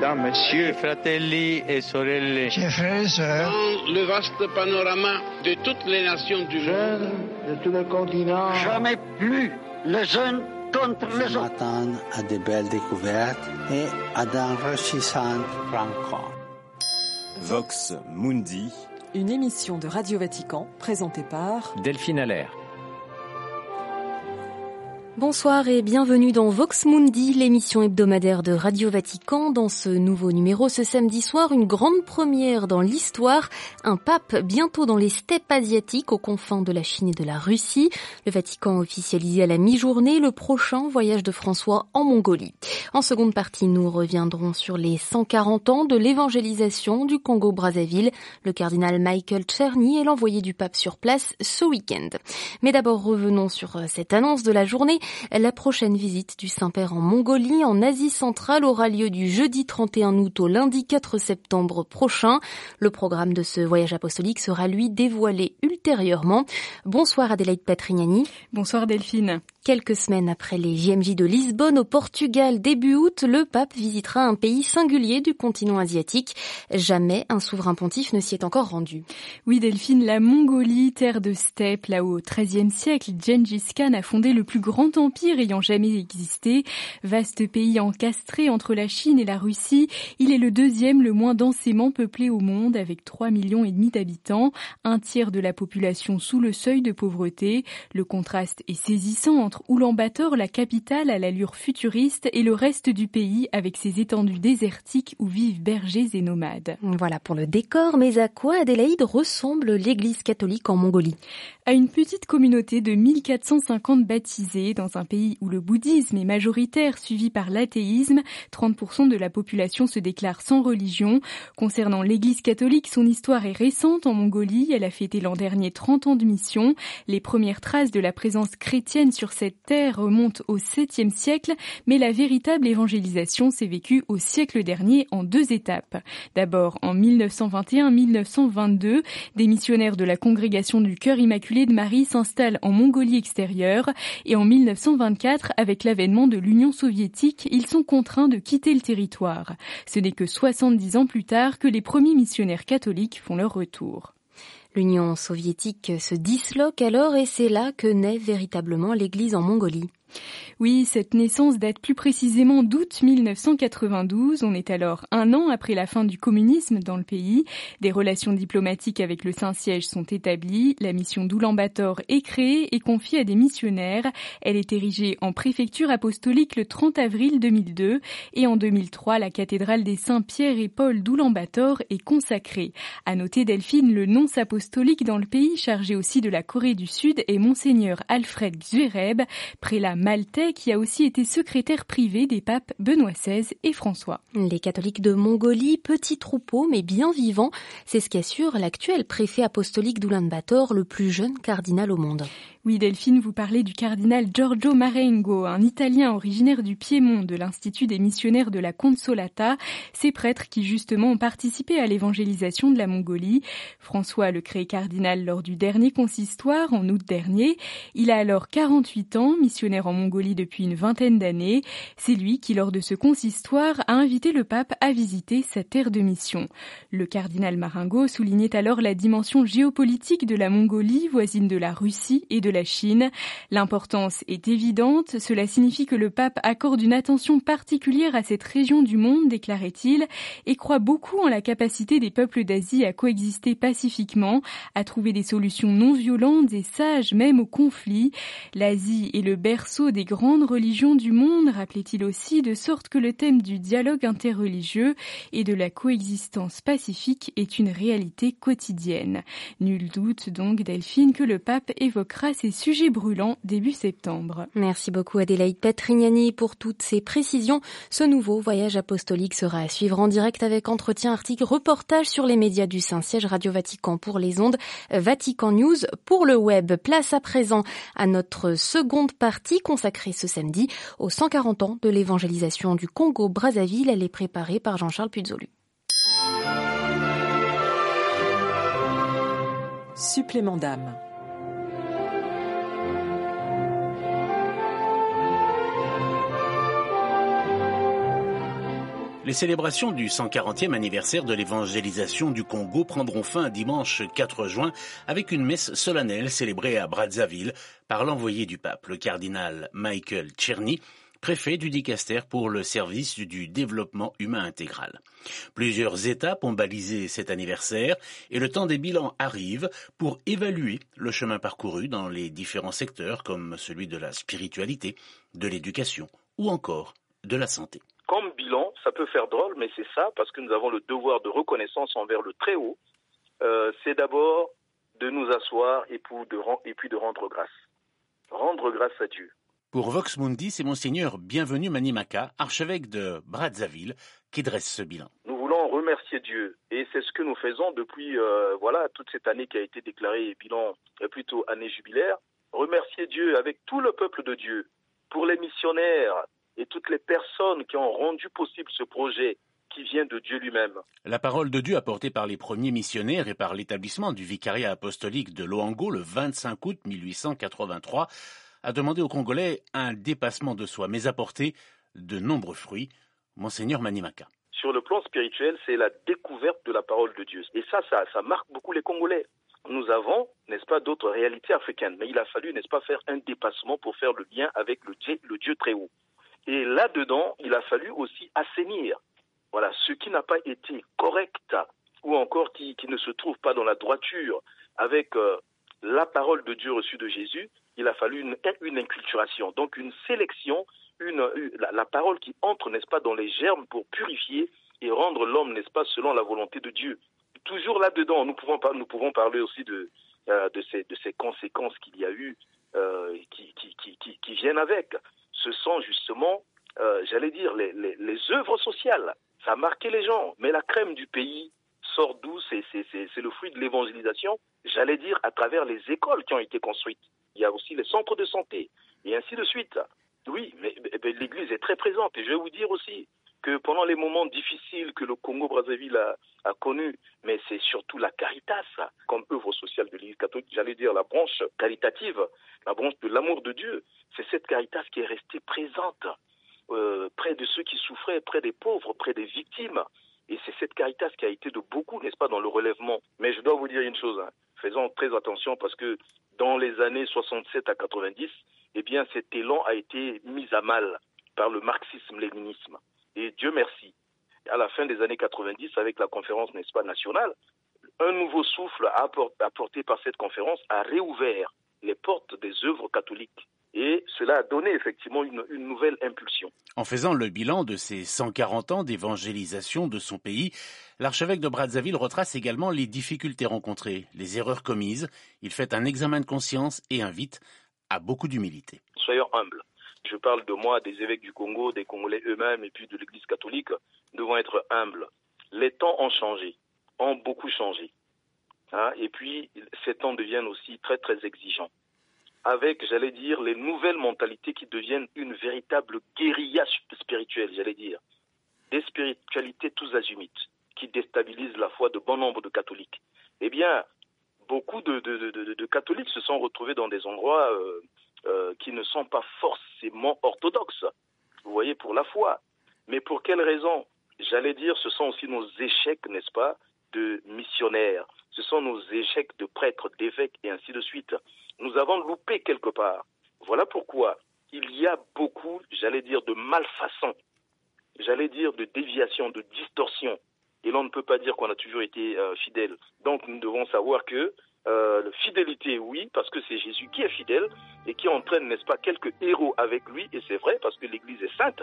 mesdames, messieurs, fratelli et sorelle, chers frères et sœurs, dans le vaste panorama de toutes les nations du monde, de tous les continents, jamais plus les uns contre les autres. m'attendre à de belles découvertes et à d'enrichissantes rencontres. Vox Mundi, Une émission de Radio Vatican présentée par Delphine Allaire. Bonsoir et bienvenue dans Vox Mundi, l'émission hebdomadaire de Radio Vatican. Dans ce nouveau numéro, ce samedi soir, une grande première dans l'histoire. Un pape bientôt dans les steppes asiatiques aux confins de la Chine et de la Russie. Le Vatican officialisé à la mi-journée le prochain voyage de François en Mongolie. En seconde partie, nous reviendrons sur les 140 ans de l'évangélisation du Congo-Brazzaville. Le cardinal Michael Czerny est l'envoyé du pape sur place ce week-end. Mais d'abord, revenons sur cette annonce de la journée. La prochaine visite du Saint-Père en Mongolie, en Asie centrale, aura lieu du jeudi 31 août au lundi 4 septembre prochain. Le programme de ce voyage apostolique sera lui dévoilé ultérieurement. Bonsoir Adélaïde Patrignani. Bonsoir Delphine. Quelques semaines après les JMJ de Lisbonne au Portugal début août, le pape visitera un pays singulier du continent asiatique. Jamais un souverain pontife ne s'y est encore rendu. Oui Delphine, la Mongolie, terre de steppe, là où au XIIIe siècle, Gengis Khan a fondé le plus grand empire ayant jamais existé. Vaste pays encastré entre la Chine et la Russie, il est le deuxième le moins densément peuplé au monde avec 3 millions et demi d'habitants, un tiers de la population sous le seuil de pauvreté. Le contraste est saisissant entre Oulan-Bator, la capitale à l'allure futuriste, et le reste du pays avec ses étendues désertiques où vivent bergers et nomades. Voilà pour le décor, mais à quoi Adélaïde ressemble l'église catholique en Mongolie? À une petite communauté de 1450 baptisés dans un pays où le bouddhisme est majoritaire suivi par l'athéisme, 30% de la population se déclare sans religion. Concernant l'église catholique, son histoire est récente en Mongolie, elle a fêté l'an dernier 30 ans de mission. Les premières traces de la présence chrétienne sur cette terre remontent au 7e siècle, mais la véritable évangélisation s'est vécue au siècle dernier en deux étapes. D'abord en 1921-1922, des missionnaires de la congrégation du cœur immaculé de Marie s'installent en Mongolie extérieure et en 1924, avec l'avènement de l'Union soviétique, ils sont contraints de quitter le territoire. Ce n'est que 70 ans plus tard que les premiers missionnaires catholiques font leur retour. L'Union soviétique se disloque alors et c'est là que naît véritablement l'Église en Mongolie. Oui, cette naissance date plus précisément d'août 1992. On est alors un an après la fin du communisme dans le pays. Des relations diplomatiques avec le Saint-Siège sont établies. La mission d'Oulan-Bator est créée et confiée à des missionnaires. Elle est érigée en préfecture apostolique le 30 avril 2002 et en 2003, la cathédrale des Saints Pierre et Paul d'Oulan-Bator est consacrée. À noter Delphine, le nonce apostolique dans le pays chargé aussi de la Corée du Sud est monseigneur Alfred Xureb, prélat maltais qui a aussi été secrétaire privé des papes Benoît XVI et François. Les catholiques de Mongolie, petit troupeau mais bien vivant, c'est ce qu'assure l'actuel préfet apostolique d'Oulan-Bator, le plus jeune cardinal au monde. Oui, Delphine, vous parlez du cardinal Giorgio Marengo, un Italien originaire du Piémont de l'Institut des missionnaires de la Consolata, ces prêtres qui justement ont participé à l'évangélisation de la Mongolie. François le crée cardinal lors du dernier consistoire en août dernier. Il a alors 48 ans, missionnaire en Mongolie depuis une vingtaine d'années. C'est lui qui, lors de ce consistoire, a invité le pape à visiter sa terre de mission. Le cardinal Marengo soulignait alors la dimension géopolitique de la Mongolie, voisine de la Russie et de la Chine. L'importance est évidente, cela signifie que le pape accorde une attention particulière à cette région du monde, déclarait-il, et croit beaucoup en la capacité des peuples d'Asie à coexister pacifiquement, à trouver des solutions non violentes et sages même aux conflits. L'Asie est le berceau des grandes religions du monde, rappelait-il aussi, de sorte que le thème du dialogue interreligieux et de la coexistence pacifique est une réalité quotidienne. Nul doute donc, Delphine, que le pape évoquera ces sujets brûlants début septembre. Merci beaucoup Adélaïde Patrignani pour toutes ces précisions. Ce nouveau voyage apostolique sera à suivre en direct avec entretien, article, reportage sur les médias du Saint-Siège Radio Vatican pour les ondes, Vatican News pour le web. Place à présent à notre seconde partie consacrée ce samedi aux 140 ans de l'évangélisation du Congo-Brazzaville. Elle est préparée par Jean-Charles Puzolu. Supplément d'âme. Les célébrations du 140e anniversaire de l'évangélisation du Congo prendront fin dimanche 4 juin avec une messe solennelle célébrée à Brazzaville par l'envoyé du pape, le cardinal Michael Tcherny, préfet du Dicaster pour le service du développement humain intégral. Plusieurs étapes ont balisé cet anniversaire et le temps des bilans arrive pour évaluer le chemin parcouru dans les différents secteurs comme celui de la spiritualité, de l'éducation ou encore de la santé. Comme bilan, ça peut faire drôle, mais c'est ça, parce que nous avons le devoir de reconnaissance envers le Très-Haut. Euh, c'est d'abord de nous asseoir et, et puis de rendre grâce. Rendre grâce à Dieu. Pour Vox Mundi, c'est Monseigneur Bienvenu Manimaka, archevêque de Brazzaville, qui dresse ce bilan. Nous voulons remercier Dieu et c'est ce que nous faisons depuis euh, voilà toute cette année qui a été déclarée bilan euh, plutôt année jubilaire. Remercier Dieu avec tout le peuple de Dieu pour les missionnaires et toutes les personnes qui ont rendu possible ce projet qui vient de Dieu lui-même. La parole de Dieu apportée par les premiers missionnaires et par l'établissement du vicariat apostolique de Loango le 25 août 1883 a demandé aux Congolais un dépassement de soi, mais apporté de nombreux fruits. Monseigneur Manimaka. Sur le plan spirituel, c'est la découverte de la parole de Dieu. Et ça, ça, ça marque beaucoup les Congolais. Nous avons, n'est-ce pas, d'autres réalités africaines. Mais il a fallu, n'est-ce pas, faire un dépassement pour faire le lien avec le Dieu, le Dieu très haut. Et là-dedans, il a fallu aussi assainir. Voilà, ce qui n'a pas été correct ou encore qui, qui, ne se trouve pas dans la droiture avec euh, la parole de Dieu reçue de Jésus, il a fallu une, une inculturation, donc une sélection, une, la, parole qui entre, n'est-ce pas, dans les germes pour purifier et rendre l'homme, n'est-ce pas, selon la volonté de Dieu. Toujours là-dedans, nous pouvons, nous pouvons parler aussi de, euh, de, ces, de ces conséquences qu'il y a eu, euh, qui, qui viennent avec. Justement, euh, j'allais dire, les, œuvres sociales. Ça a marqué les gens, mais la crème du pays, sort d'où? C'est le fruit de l'évangélisation, j'allais dire, à travers les écoles qui ont été construites. Il y a aussi les centres de santé, et ainsi de suite. Oui, mais, mais l'Église est très présente. Et je vais vous dire aussi que pendant les moments difficiles que le Congo-Brazzaville a, a connus, mais c'est surtout la Caritas, comme œuvre sociale de l'Église catholique, j'allais dire la branche caritative, la branche de l'amour de Dieu. C'est cette Caritas qui est restée présente euh, près de ceux qui souffraient, près des pauvres, près des victimes. Et c'est cette caritas qui a été de beaucoup, n'est-ce pas, dans le relèvement. Mais je dois vous dire une chose, hein. faisons très attention parce que dans les années 67 à 90, eh bien, cet élan a été mis à mal par le marxisme-léninisme. Et Dieu merci, à la fin des années 90, avec la conférence, n'est-ce pas, nationale, un nouveau souffle apporté par cette conférence a réouvert les portes des œuvres catholiques et cela a donné effectivement une, une, nouvelle impulsion. En faisant le bilan de ces 140 ans d'évangélisation de son pays, l'archevêque de Brazzaville retrace également les difficultés rencontrées, les erreurs commises. Il fait un examen de conscience et invite à beaucoup d'humilité. Soyons humbles. Je parle de moi, des évêques du Congo, des Congolais eux-mêmes et puis de l'Église catholique. Nous devons être humbles. Les temps ont changé, ont beaucoup changé. Hein, et puis, ces temps deviennent aussi très, très exigeants avec, j'allais dire, les nouvelles mentalités qui deviennent une véritable guérilla spirituelle, j'allais dire. Des spiritualités tous azimuts, qui déstabilisent la foi de bon nombre de catholiques. Eh bien, beaucoup de, de, catholiques se sont retrouvés dans des endroits euh, euh, qui ne sont pas forcément orthodoxes, vous voyez, pour la foi. Mais pour quelles raisons? J'allais dire, ce sont aussi nos échecs, n'est-ce pas, de missionnaires, ce sont nos échecs de prêtres, d'évêques et ainsi de suite. Nous avons loupé quelque part. Voilà pourquoi il y a beaucoup, j'allais dire, de malfaçons, j'allais dire de déviations, de distorsions. Et l'on ne peut pas dire qu'on a toujours été euh, fidèle. Donc nous devons savoir que euh, fidélité, oui, parce que c'est Jésus qui est fidèle et qui entraîne, n'est-ce pas, quelques héros avec lui. Et c'est vrai parce que l'Église est sainte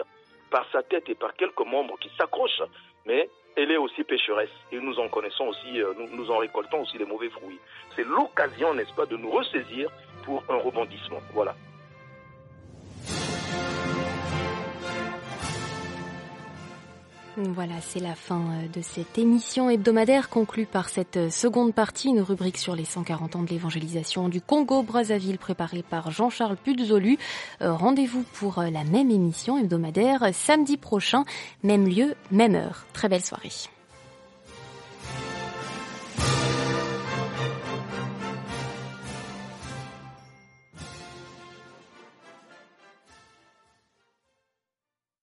par sa tête et par quelques membres qui s'accrochent. Mais elle est aussi pécheresse et nous en connaissons aussi, euh, nous, nous en récoltons aussi les mauvais fruits. C'est l'occasion, n'est-ce pas, de nous ressaisir pour un rebondissement. Voilà. Voilà, c'est la fin euh, de cette émission hebdomadaire conclue par cette euh, seconde partie, une rubrique sur les 140 ans de l'évangélisation du Congo-Brazzaville préparée par Jean-Charles Puzolu. Rendez-vous pour la même émission hebdomadaire samedi prochain, même lieu, même heure. Très belle soirée.